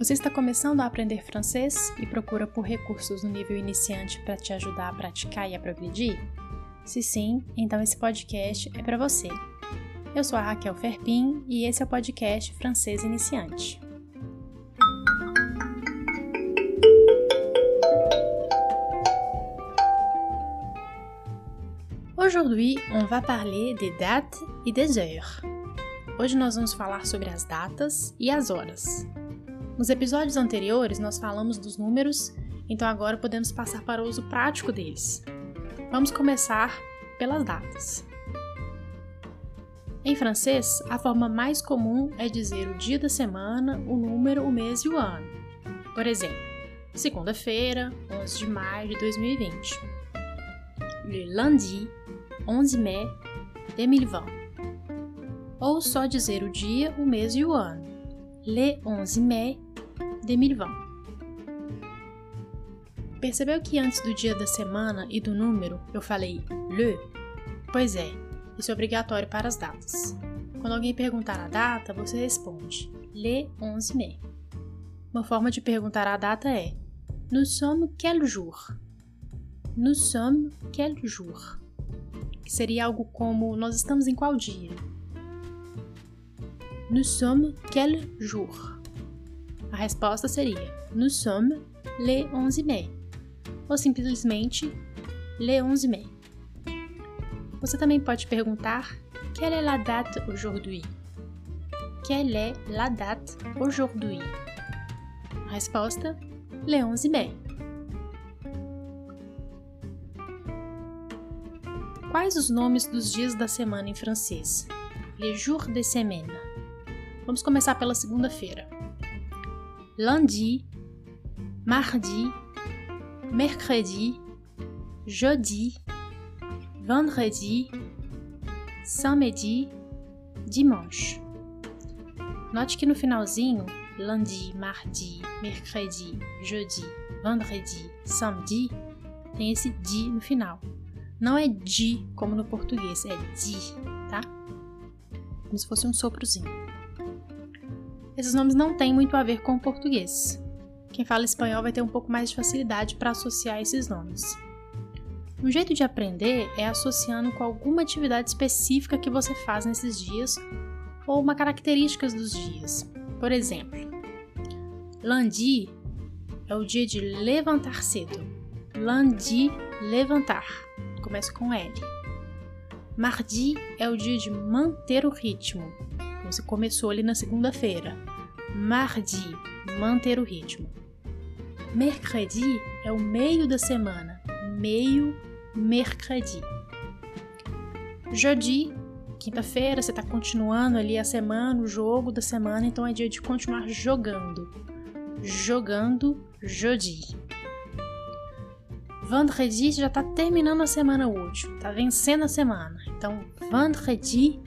Você está começando a aprender francês e procura por recursos no nível iniciante para te ajudar a praticar e a progredir? Se sim, então esse podcast é para você. Eu sou a Raquel Ferpin e esse é o podcast Francês Iniciante. Aujourd'hui, on va parler des dates et des heures. Hoje nós vamos falar sobre as datas e as horas. Nos episódios anteriores, nós falamos dos números, então agora podemos passar para o uso prático deles. Vamos começar pelas datas. Em francês, a forma mais comum é dizer o dia da semana, o número, o mês e o ano. Por exemplo, segunda-feira, 11 de maio de 2020. Le lundi, 11 mai 2020. Ou só dizer o dia, o mês e o ano. Le 11 mai 2020. Percebeu que antes do dia da semana e do número eu falei le? Pois é, isso é obrigatório para as datas. Quando alguém perguntar a data, você responde le 11 mai. Uma forma de perguntar a data é Nous sommes quel jour? Nous sommes quel jour? Que seria algo como nós estamos em qual dia? Nous sommes quel jour? A resposta seria Nous sommes le 11 mai. Ou simplesmente le 11 mai. Você também pode perguntar Quelle est la date aujourd'hui? Quelle est la date aujourd'hui? A resposta le 11 mai. Quais os nomes dos dias da semana em francês? Les jours de semaine. Vamos começar pela segunda-feira lundi, mardi, mercredi, jeudi, vendredi, samedi, dimanche. Note que no finalzinho, lundi, mardi, mercredi, jeudi, vendredi, samedi, tem esse di no final. Não é di como no português, é di, tá? Como se fosse um soprozinho esses nomes não têm muito a ver com o português. Quem fala espanhol vai ter um pouco mais de facilidade para associar esses nomes. Um jeito de aprender é associando com alguma atividade específica que você faz nesses dias ou uma característica dos dias. Por exemplo, lundi é o dia de levantar cedo. Lundi, levantar. Começa com L. Mardi é o dia de manter o ritmo. Você começou ali na segunda-feira. Mardi, manter o ritmo. Mercredi é o meio da semana. Meio, mercredi. Jeudi, quinta-feira, você está continuando ali a semana, o jogo da semana, então é dia de continuar jogando. Jogando, jeudi. Vendredi já está terminando a semana útil, está vencendo a semana. Então, vendredi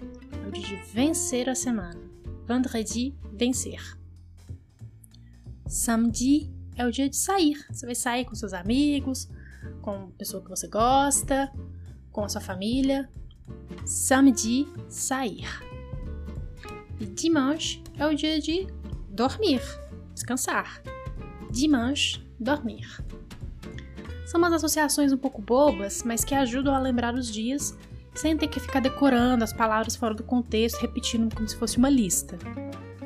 de vencer a semana. Vendredi, vencer. Samedi é o dia de sair. Você vai sair com seus amigos, com a pessoa que você gosta, com a sua família. Samedi, sair. E dimanche é o dia de dormir, descansar. Dimanche, dormir. São umas associações um pouco bobas, mas que ajudam a lembrar os dias sem ter que ficar decorando as palavras fora do contexto, repetindo como se fosse uma lista.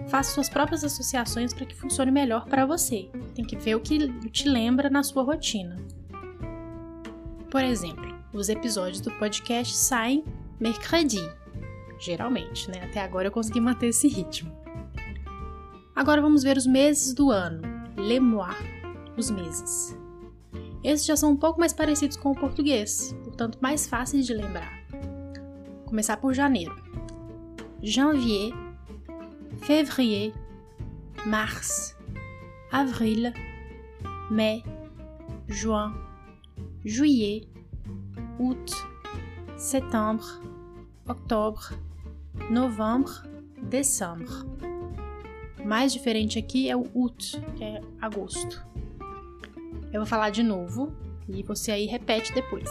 Faça suas próprias associações para que funcione melhor para você. Tem que ver o que te lembra na sua rotina. Por exemplo, os episódios do podcast saem mercredi, geralmente, né? Até agora eu consegui manter esse ritmo. Agora vamos ver os meses do ano, les mois, os meses. Esses já são um pouco mais parecidos com o português, portanto mais fáceis de lembrar. Começar por janeiro. Janvier, février, mars, avril, mai, juin, juillet, août, setembro, outubro, novembro, dezembro. Mais diferente aqui é o août, que é agosto. Eu vou falar de novo e você aí repete depois.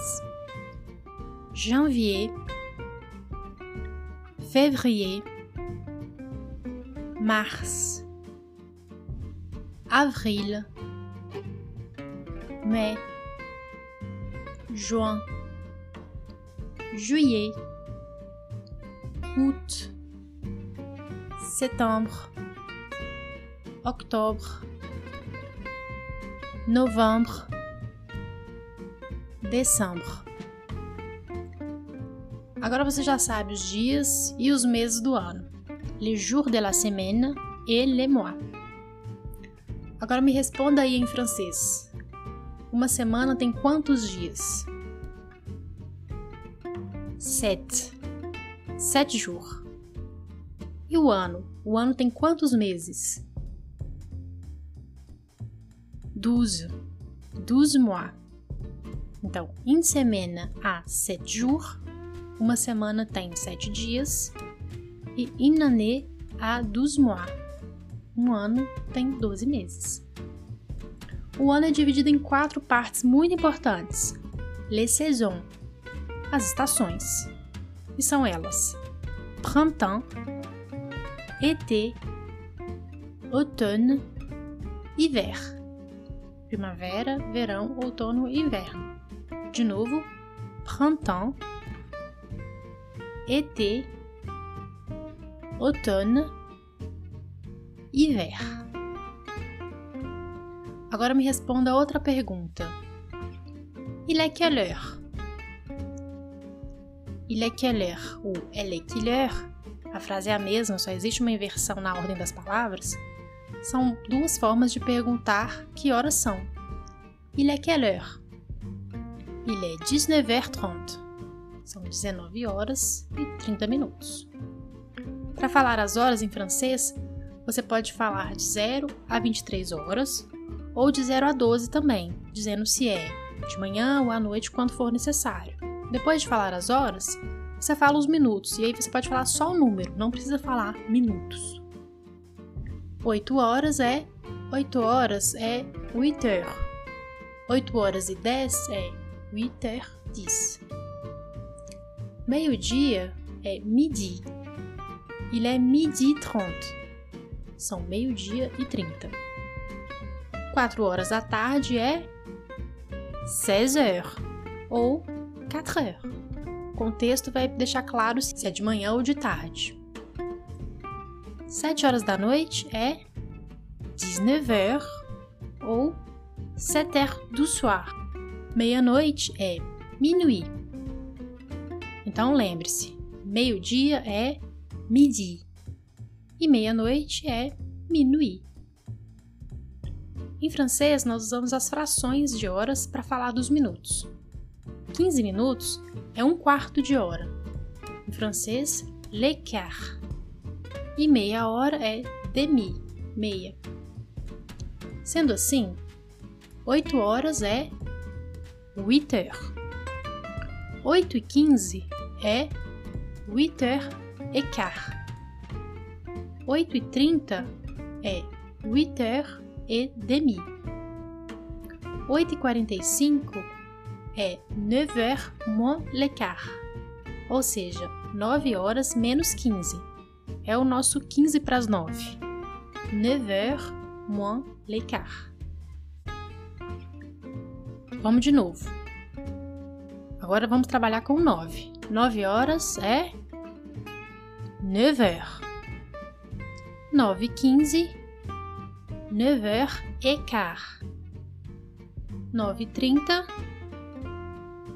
Janvier, février, mars, avril, mai, juin, juillet, août, septembre, octobre, novembre, décembre. Agora você já sabe os dias e os meses do ano. Les jours de la semaine et les mois. Agora me responda aí em francês. Uma semana tem quantos dias? Sete. Sete jours. E o ano? O ano tem quantos meses? Douze. Douze mois. Então, une semaine a sept jours. Uma semana tem sete dias. E une année a douze mois. Um ano tem 12 meses. O ano é dividido em quatro partes muito importantes: les saisons, as estações. E são elas: printemps, été, automne, hiver. Primavera, verão, outono e inverno. De novo, printemps, été, automne, hiver. Agora me responda outra pergunta. Il est quelle heure? Il est quelle heure? Ou elle est quelle heure? A frase é a mesma, só existe uma inversão na ordem das palavras. São duas formas de perguntar que horas são. Il est quelle heure? Il est 19h30. São 19 horas e 30 minutos. Para falar as horas em francês, você pode falar de 0 a 23 horas ou de 0 a 12 também, dizendo se é de manhã ou à noite quando for necessário. Depois de falar as horas, você fala os minutos e aí você pode falar só o número, não precisa falar minutos. 8 horas é 8 horas é 8 heures. 8 horas e 10 é 8 heures 10. Meio-dia é midi. Il est midi 30. São meio-dia e 30. 4 horas da tarde é 16 heures ou 4 heures. O contexto vai deixar claro se é de manhã ou de tarde. 7 horas da noite é 19 heures ou 7 heures du soir. Meia-noite é minuit. Então lembre-se, meio-dia é midi e meia-noite é minuit. Em francês, nós usamos as frações de horas para falar dos minutos. 15 minutos é um quarto de hora. Em francês, le quart. E meia hora é demi, meia. Sendo assim, 8 horas é 8 heures. 8 e 15 é 8 heures et quart. 8 e 30 é 8 heures et demi. 8 e 45 é 9 heures moins le quart, ou seja, 9 horas menos 15. É o nosso 15 para as 9. 9 heures moins le quart. Vamos de novo. Agora vamos trabalhar com 9. 9 horas é 9 heures. 9 15 9 heures et quart. 9 30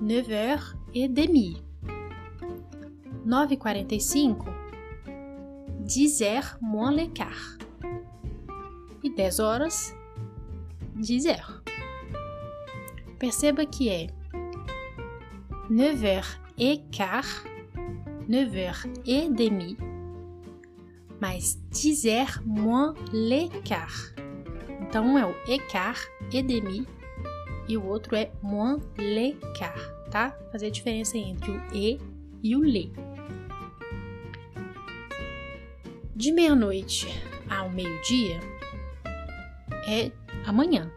9 heures et demi. 9 45 10 heures moins le quart. E 10 horas 10 heures. Perceba que é 9 heures et quart 9 heures et demi mais 10 heures moins l'écart. Então, é o écart et demi e o outro é moins l'écart, tá? Fazer a diferença entre o e e o le. De meia-noite ao meio-dia é amanhã,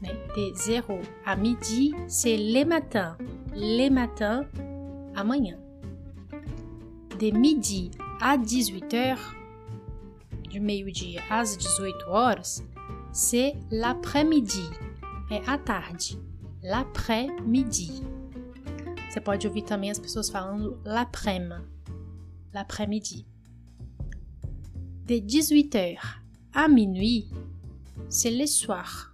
né? De 0 à midi, c'est le matin. Le matin, amanhã. De midi à 18 heures, de meio-dia às 18 horas, c'est l'après-midi. É à tarde. L'après-midi. Você pode ouvir também as pessoas falando l'après-midi. L'après-midi. De 18h à minuit, c'est le soir.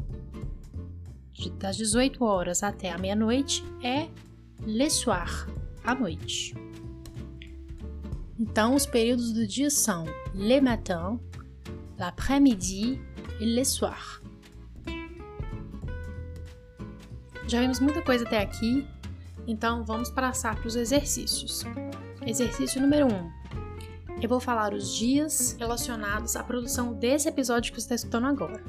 Das 18 horas até a meia-noite é le soir, à noite. Então, os períodos do dia são le matin, l'après-midi e le soir. Já vimos muita coisa até aqui, então vamos passar para os exercícios. Exercício número 1. Um. Eu vou falar os dias relacionados à produção desse episódio que você está escutando agora.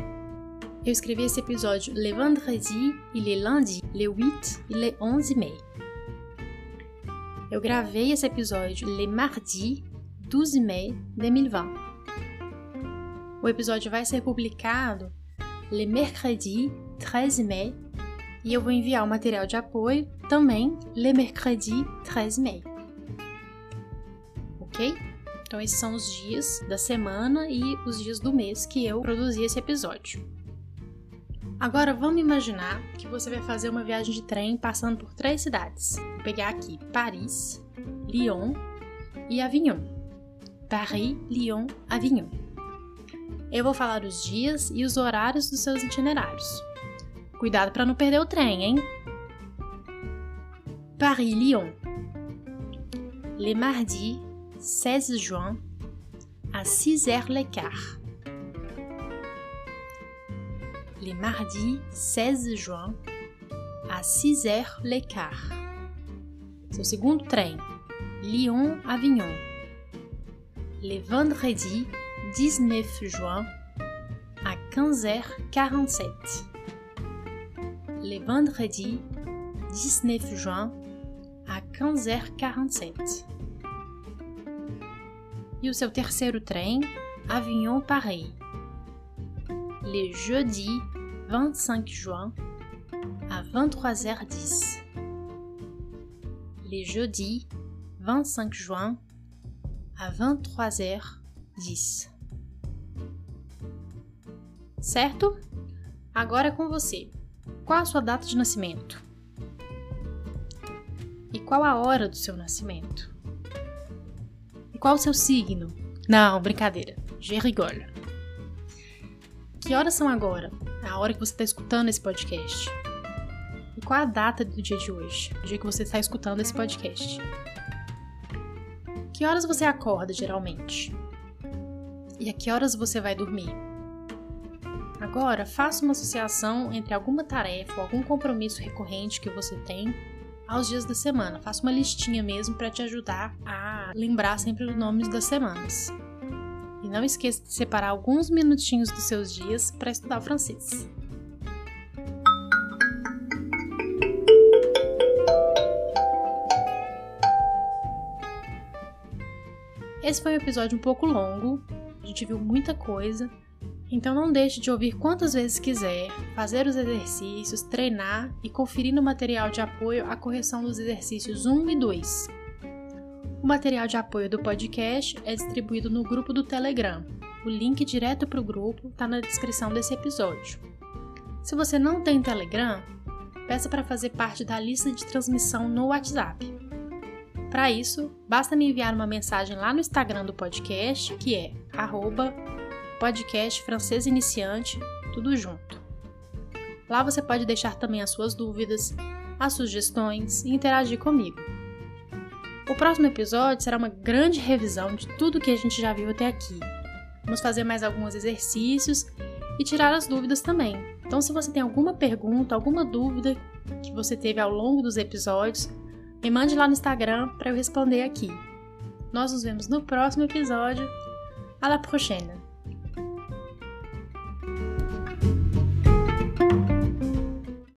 Eu escrevi esse episódio le vendredi e le lundi, le 8 e le 11 mai. Eu gravei esse episódio le mardi 12 mai 2020. O episódio vai ser publicado le mercredi 13 mai e eu vou enviar o material de apoio também le mercredi 13 mai. Ok? Então, esses são os dias da semana e os dias do mês que eu produzi esse episódio. Agora vamos imaginar que você vai fazer uma viagem de trem passando por três cidades. Vou pegar aqui Paris, Lyon e Avignon. Paris, Lyon, Avignon. Eu vou falar os dias e os horários dos seus itinerários. Cuidado para não perder o trem, hein? Paris-Lyon. Le mardi 16 juin à 6h les mardis 16 juin à 6h le quart. Seu segundo trem, Lyon-Avignon. Les vendredis 19 juin à 15h47. Les vendredis 19 juin à 15h47. E o seu terceiro trem, Avignon-Paris. Les jeudis 25 juin à 23h10. Les jeudis 25 juin à 23h10. Certo? Agora é com você. Qual a sua data de nascimento? E qual a hora do seu nascimento? E qual o seu signo? Não, brincadeira. Je rigole. Que horas são agora? a hora que você está escutando esse podcast. E qual a data do dia de hoje, do dia que você está escutando esse podcast? Que horas você acorda geralmente? E a que horas você vai dormir? Agora, faça uma associação entre alguma tarefa ou algum compromisso recorrente que você tem aos dias da semana. Faça uma listinha mesmo para te ajudar a lembrar sempre os nomes das semanas não esqueça de separar alguns minutinhos dos seus dias para estudar francês. Esse foi um episódio um pouco longo, a gente viu muita coisa, então não deixe de ouvir quantas vezes quiser, fazer os exercícios, treinar e conferir no material de apoio a correção dos exercícios 1 e 2. O material de apoio do podcast é distribuído no grupo do Telegram. O link direto para o grupo está na descrição desse episódio. Se você não tem Telegram, peça para fazer parte da lista de transmissão no WhatsApp. Para isso, basta me enviar uma mensagem lá no Instagram do podcast, que é podcast francês iniciante, tudo junto. Lá você pode deixar também as suas dúvidas, as sugestões e interagir comigo. O próximo episódio será uma grande revisão de tudo que a gente já viu até aqui. Vamos fazer mais alguns exercícios e tirar as dúvidas também. Então, se você tem alguma pergunta, alguma dúvida que você teve ao longo dos episódios, me mande lá no Instagram para eu responder aqui. Nós nos vemos no próximo episódio. À la prochaine!